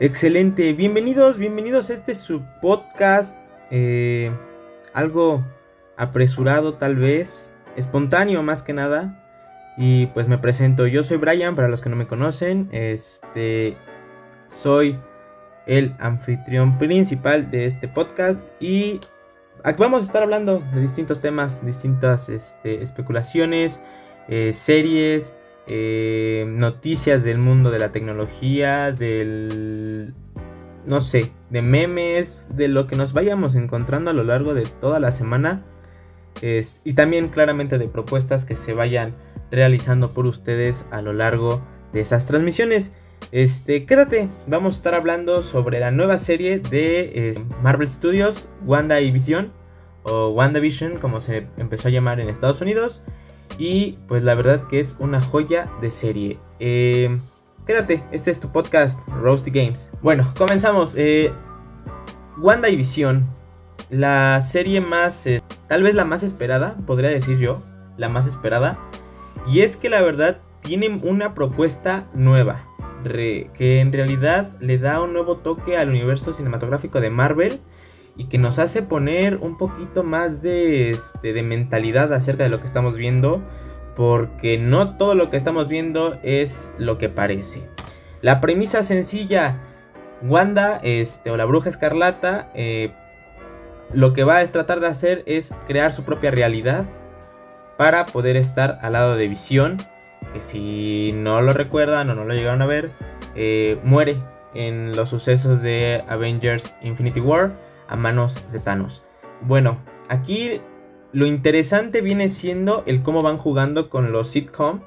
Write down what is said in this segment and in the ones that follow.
Excelente, bienvenidos, bienvenidos a este su podcast, eh, algo apresurado tal vez, espontáneo más que nada. Y pues me presento, yo soy Brian, para los que no me conocen, este, soy el anfitrión principal de este podcast. Y vamos a estar hablando de distintos temas, distintas este, especulaciones, eh, series, eh, noticias del mundo de la tecnología, del... no sé, de memes, de lo que nos vayamos encontrando a lo largo de toda la semana. y también claramente de propuestas que se vayan realizando por ustedes a lo largo de esas transmisiones. Este, quédate, vamos a estar hablando sobre la nueva serie de eh, Marvel Studios, Wanda y Vision, o WandaVision, como se empezó a llamar en Estados Unidos. Y pues la verdad que es una joya de serie. Eh, quédate, este es tu podcast, Roasty Games. Bueno, comenzamos. Eh, Wanda y Vision, la serie más, eh, tal vez la más esperada, podría decir yo, la más esperada. Y es que la verdad tienen una propuesta nueva, que en realidad le da un nuevo toque al universo cinematográfico de Marvel y que nos hace poner un poquito más de, este, de mentalidad acerca de lo que estamos viendo, porque no todo lo que estamos viendo es lo que parece. La premisa sencilla, Wanda este, o la bruja escarlata, eh, lo que va a tratar de hacer es crear su propia realidad para poder estar al lado de Visión, que si no lo recuerdan o no lo llegaron a ver, eh, muere en los sucesos de Avengers Infinity War a manos de Thanos. Bueno, aquí lo interesante viene siendo el cómo van jugando con los sitcom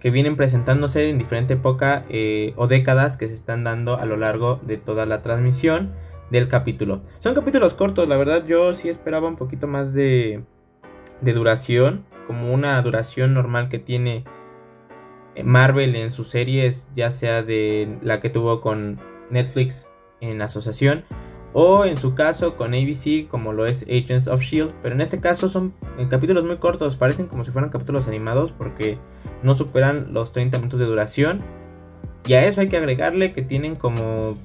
que vienen presentándose en diferente época eh, o décadas que se están dando a lo largo de toda la transmisión del capítulo. Son capítulos cortos, la verdad yo sí esperaba un poquito más de, de duración, como una duración normal que tiene Marvel en sus series, ya sea de la que tuvo con Netflix en asociación o en su caso con ABC como lo es Agents of Shield, pero en este caso son eh, capítulos muy cortos, parecen como si fueran capítulos animados porque no superan los 30 minutos de duración. Y a eso hay que agregarle que tienen como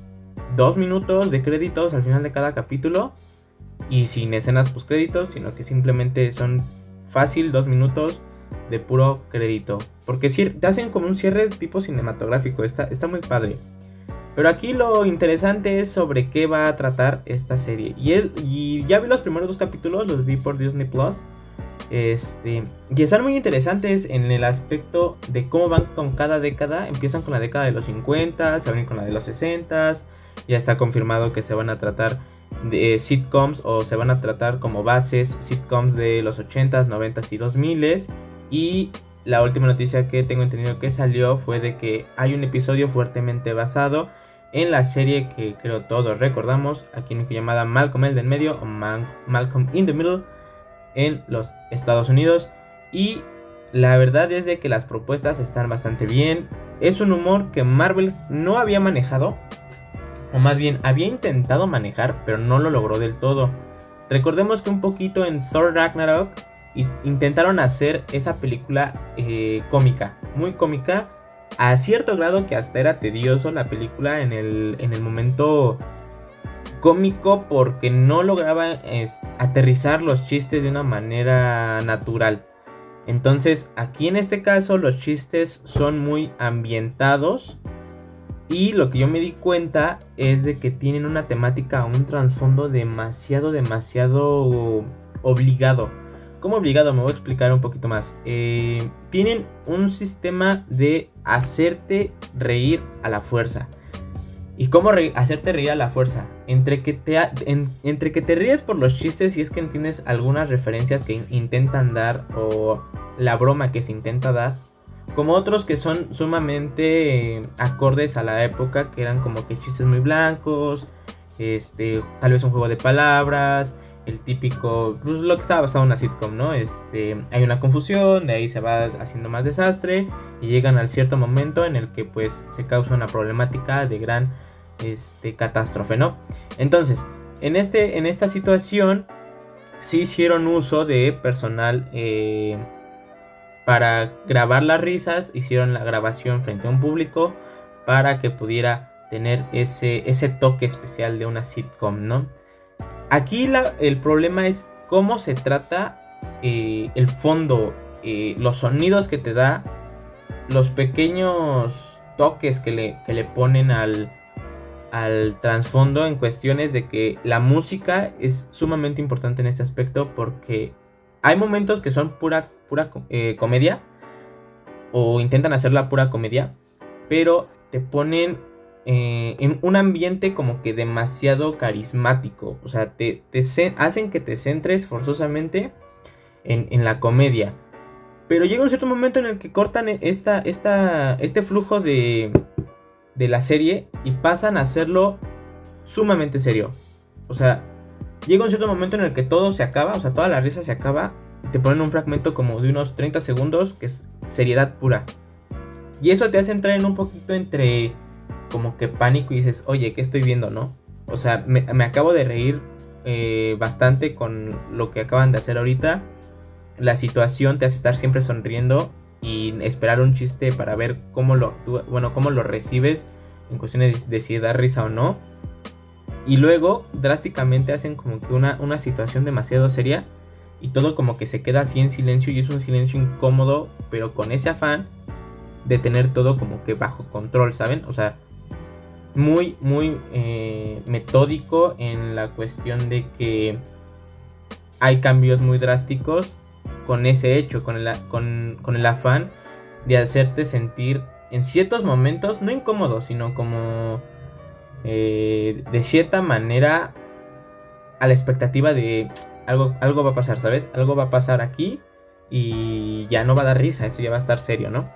2 minutos de créditos al final de cada capítulo y sin escenas post créditos, sino que simplemente son fácil 2 minutos de puro crédito. Porque te hacen como un cierre tipo cinematográfico, está, está muy padre. Pero aquí lo interesante es sobre qué va a tratar esta serie. Y, y ya vi los primeros dos capítulos, los vi por Disney Plus. Este, y están muy interesantes en el aspecto de cómo van con cada década. Empiezan con la década de los 50, se van con la de los 60. Ya está confirmado que se van a tratar de sitcoms o se van a tratar como bases sitcoms de los 80s, 90s y 2000s. Y la última noticia que tengo entendido que salió fue de que hay un episodio fuertemente basado en la serie que creo todos recordamos, aquí en llamada Malcolm el del medio o Malcolm in the Middle en los Estados Unidos. Y la verdad es de que las propuestas están bastante bien. Es un humor que Marvel no había manejado, o más bien había intentado manejar, pero no lo logró del todo. Recordemos que un poquito en Thor Ragnarok intentaron hacer esa película eh, cómica, muy cómica, a cierto grado que hasta era tedioso la película en el, en el momento cómico porque no lograba aterrizar los chistes de una manera natural. Entonces aquí en este caso los chistes son muy ambientados y lo que yo me di cuenta es de que tienen una temática, un trasfondo demasiado, demasiado obligado. Como obligado, me voy a explicar un poquito más. Eh, tienen un sistema de hacerte reír a la fuerza. ¿Y cómo hacerte reír a la fuerza? Entre que, te entre que te ríes por los chistes y es que entiendes algunas referencias que intentan dar o la broma que se intenta dar. Como otros que son sumamente eh, acordes a la época, que eran como que chistes muy blancos, este, tal vez un juego de palabras, el típico, pues lo que estaba basado en una sitcom, ¿no? Este, hay una confusión, de ahí se va haciendo más desastre y llegan al cierto momento en el que pues se causa una problemática de gran este, catástrofe, ¿no? Entonces, en, este, en esta situación sí hicieron uso de personal eh, para grabar las risas, hicieron la grabación frente a un público para que pudiera tener ese, ese toque especial de una sitcom, ¿no? Aquí la, el problema es cómo se trata eh, el fondo, eh, los sonidos que te da, los pequeños toques que le, que le ponen al, al trasfondo en cuestiones de que la música es sumamente importante en este aspecto porque hay momentos que son pura, pura eh, comedia o intentan hacer la pura comedia, pero te ponen eh, en un ambiente como que demasiado carismático. O sea, te, hacen que te centres forzosamente en, la comedia. Pero llega un cierto momento en el que cortan esta, esta, este flujo de, de la serie y pasan a hacerlo sumamente serio. O sea, llega un cierto momento en el que todo se acaba, o sea, toda la risa se acaba. Y te ponen un fragmento como de unos 30 segundos que es seriedad pura. Y eso te hace entrar en un poquito entre como que pánico y dices, oye, ¿qué estoy viendo, no? O sea, me, acabo de reír eh, bastante con lo que acaban de hacer ahorita. La situación te hace estar siempre sonriendo y esperar un chiste para ver cómo lo actúa, bueno, cómo lo recibes en cuestiones de si da risa o no. Y luego drásticamente hacen como que una, una situación demasiado seria y todo como que se queda así en silencio y es un silencio incómodo, pero con ese afán de tener todo como que bajo control, ¿saben? O sea, muy, muy eh, metódico en la cuestión de que hay cambios muy drásticos con ese hecho, con el, con, con el afán de hacerte sentir en ciertos momentos, no incómodo, sino como eh, de cierta manera a la expectativa de algo, algo va a pasar, ¿sabes? Algo va a pasar aquí y ya no va a dar risa, esto ya va a estar serio, ¿no?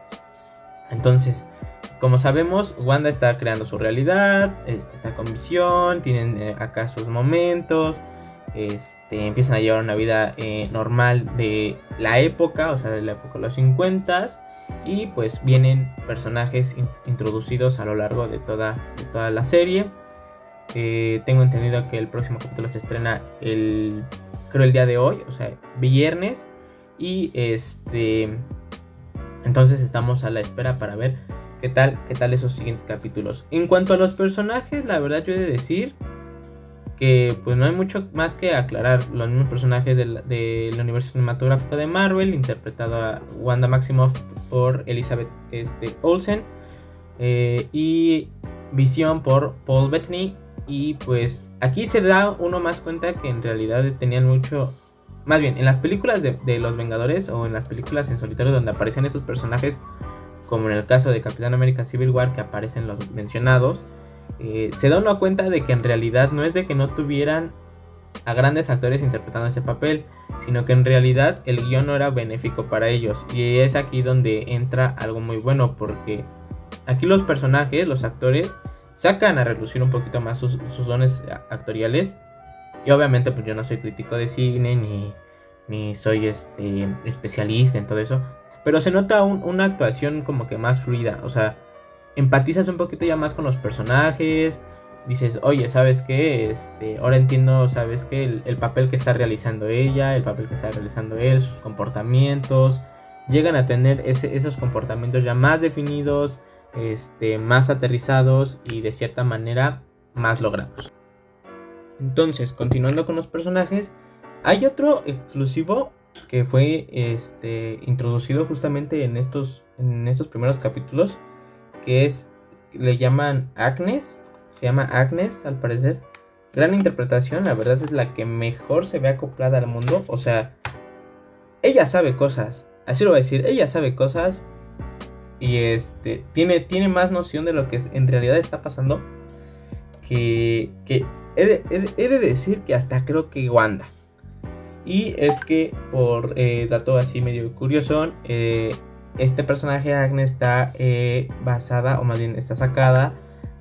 Entonces, como sabemos, Wanda está creando su realidad, este, está con visión, tienen eh, acá sus momentos, este, empiezan a llevar una vida eh, normal de la época, o sea, de la época de los 50 y pues vienen personajes introducidos a lo largo de toda, toda la serie. Eh, tengo entendido que el próximo capítulo se estrena el, creo el día de hoy, o sea, viernes. Y este, entonces estamos a la espera para ver qué tal, qué tal esos siguientes capítulos. En cuanto a los personajes, la verdad yo he de decir que pues no hay mucho más que aclarar. Los mismos personajes del, universo cinematográfico de Marvel, interpretado a Wanda Maximoff por Elizabeth este, Olsen eh, y Visión por Paul Bettany. Y pues aquí se da uno más cuenta que en realidad tenían mucho... Más bien, en las películas de, de los Vengadores o en las películas en solitario donde aparecen estos personajes como en el caso de Capitán América Civil War que aparecen los mencionados, eh, se da una cuenta de que en realidad no es de que no tuvieran a grandes actores interpretando ese papel, sino que en realidad el guion no era benéfico para ellos. Y es aquí donde entra algo muy bueno, porque aquí los personajes, los actores, sacan a relucir un poquito más sus, dones actoriales. Y obviamente pues yo no soy crítico de cine ni, ni soy este, especialista en todo eso. Pero se nota una actuación como que más fluida. O sea, empatizas un poquito ya más con los personajes. Dices, oye, ¿sabes qué? Este, ahora entiendo, ¿sabes qué? El, papel que está realizando ella, el papel que está realizando él, sus comportamientos. Llegan a tener esos comportamientos ya más definidos, este, más aterrizados y de cierta manera más logrados. Entonces, continuando con los personajes, hay otro exclusivo que fue este, introducido justamente en estos, en estos primeros capítulos, que es, le llaman Agnes, se llama Agnes al parecer. Gran interpretación, la verdad es la que mejor se ve acoplada al mundo, o sea, ella sabe cosas, así lo voy a decir, ella sabe cosas y este, tiene, tiene más noción de lo que en realidad está pasando que, que he, de, he de decir que hasta creo que Wanda. Y es que, por eh, dato así medio curioso, eh, este personaje Agnes está eh, basada, o más bien está sacada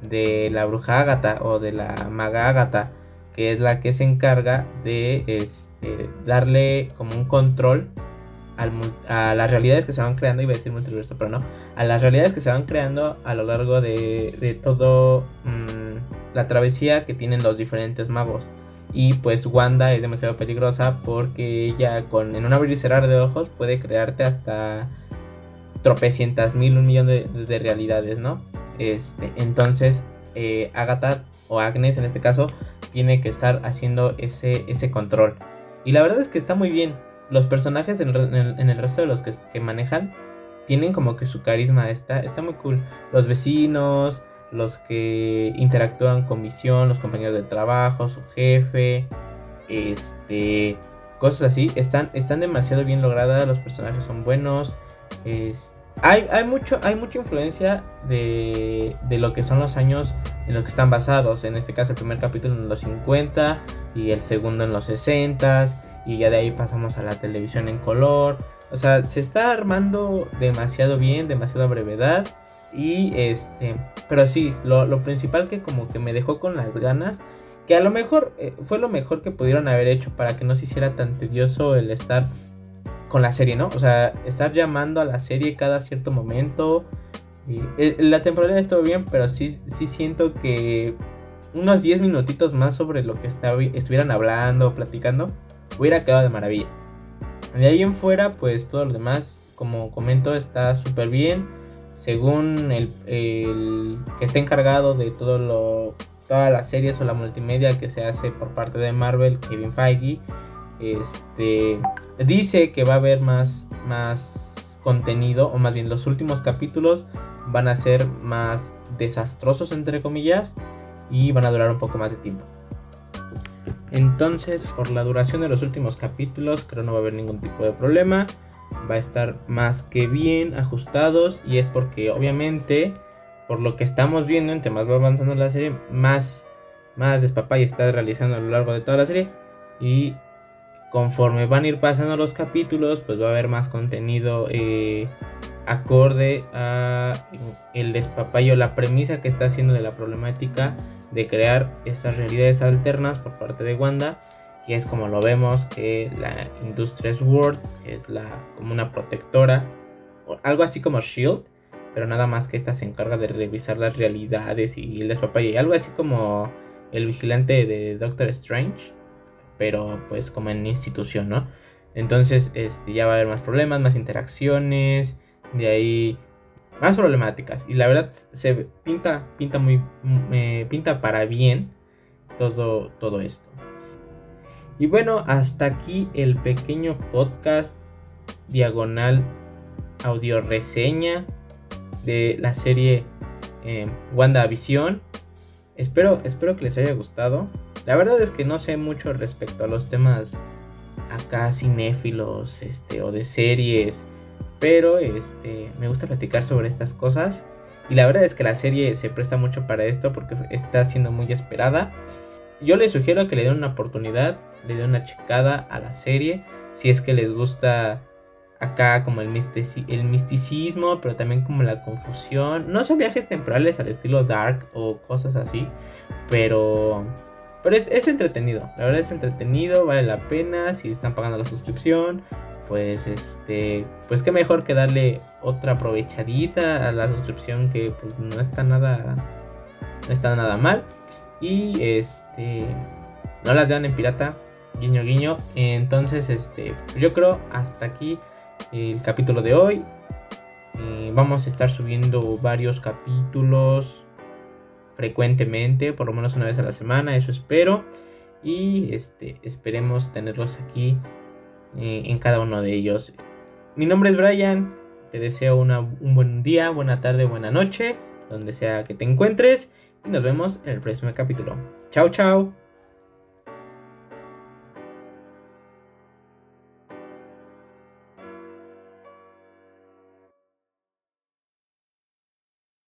de la bruja Agatha o de la maga Agatha, que es la que se encarga de este, darle como un control a las realidades que se van creando, iba a decir multiverso, pero no, a las realidades que se van creando a lo largo de, de todo mm, la travesía que tienen los diferentes magos. Y pues Wanda es demasiado peligrosa porque ella con en un abrir y cerrar de ojos puede crearte hasta tropecientas mil, un millón de, realidades, ¿no? Este, entonces eh, Agatha o Agnes en este caso tiene que estar haciendo ese, ese control. Y la verdad es que está muy bien. Los personajes en, el, resto de los que, que, manejan tienen como que su carisma, está, está muy cool. Los vecinos, los que interactúan con Visión, los compañeros de trabajo, su jefe, este, cosas así, están, están demasiado bien logradas, los personajes son buenos. hay, hay, mucho, hay mucha influencia de, de, lo que son los años en los que están basados. En este caso, el primer capítulo en los 50 y el segundo en los 60 y ya de ahí pasamos a la televisión en color. O sea, se está armando demasiado bien, demasiada brevedad. Y este, pero sí, lo, principal que como que me dejó con las ganas, que a lo mejor eh, fue lo mejor que pudieron haber hecho para que no se hiciera tan tedioso el estar con la serie, ¿no? O sea, estar llamando a la serie cada cierto momento. Y, eh, la temporada estuvo bien, pero sí, sí siento que unos 10 minutitos más sobre lo que estuvieran hablando, platicando, hubiera quedado de maravilla. De ahí en fuera, pues todo lo demás, como comento, está súper bien. Según el, que está encargado de todo lo, todas las series o la multimedia que se hace por parte de Marvel, Kevin Feige, este, dice que va a haber más, más contenido, o más bien los últimos capítulos van a ser más desastrosos, entre comillas, y van a durar un poco más de tiempo. Entonces, por la duración de los últimos capítulos, creo no va a haber ningún tipo de problema. Va a estar más que bien ajustados. Y es porque, obviamente, por lo que estamos viendo, entre más va avanzando la serie, más, más despapay está realizando a lo largo de toda la serie. Y conforme van a ir pasando los capítulos, pues va a haber más contenido eh, acorde a el despapayo, la premisa que está haciendo de la problemática de crear estas realidades alternas por parte de Wanda, que es como lo vemos que la industria Sword es la como una protectora, algo así como Shield, pero nada más que esta se encarga de revisar las realidades y el y algo así como el vigilante de Doctor Strange, pero pues como en institución, ¿no? Entonces este, ya va a haber más problemas, más interacciones, de ahí más problemáticas. Y la verdad se pinta, pinta muy, pinta para bien todo, todo esto. Y bueno, hasta aquí el pequeño podcast diagonal audio reseña de la serie eh, WandaVision. Espero, espero que les haya gustado. La verdad es que no sé mucho respecto a los temas acá cinéfilos este, o de series pero este, me gusta platicar sobre estas cosas. Y la verdad es que la serie se presta mucho para esto porque está siendo muy esperada. Yo les sugiero que le den una oportunidad, le den una checada a la serie. Si es que les gusta acá como el, el misticismo, pero también como la confusión. No son viajes temporales al estilo dark o cosas así, pero, pero es, es entretenido. La verdad es entretenido, vale la pena si están pagando la suscripción pues este pues qué mejor que darle otra aprovechadita a la suscripción que pues no está nada no está nada mal y este no las vean en pirata guiño guiño entonces este yo creo hasta aquí el capítulo de hoy eh, vamos a estar subiendo varios capítulos frecuentemente por lo menos una vez a la semana eso espero y este esperemos tenerlos aquí eh, en cada uno de ellos. Mi nombre es Brian, te deseo un buen día, buena tarde, buena noche, donde sea que te encuentres y nos vemos en el próximo capítulo. Chao, chao.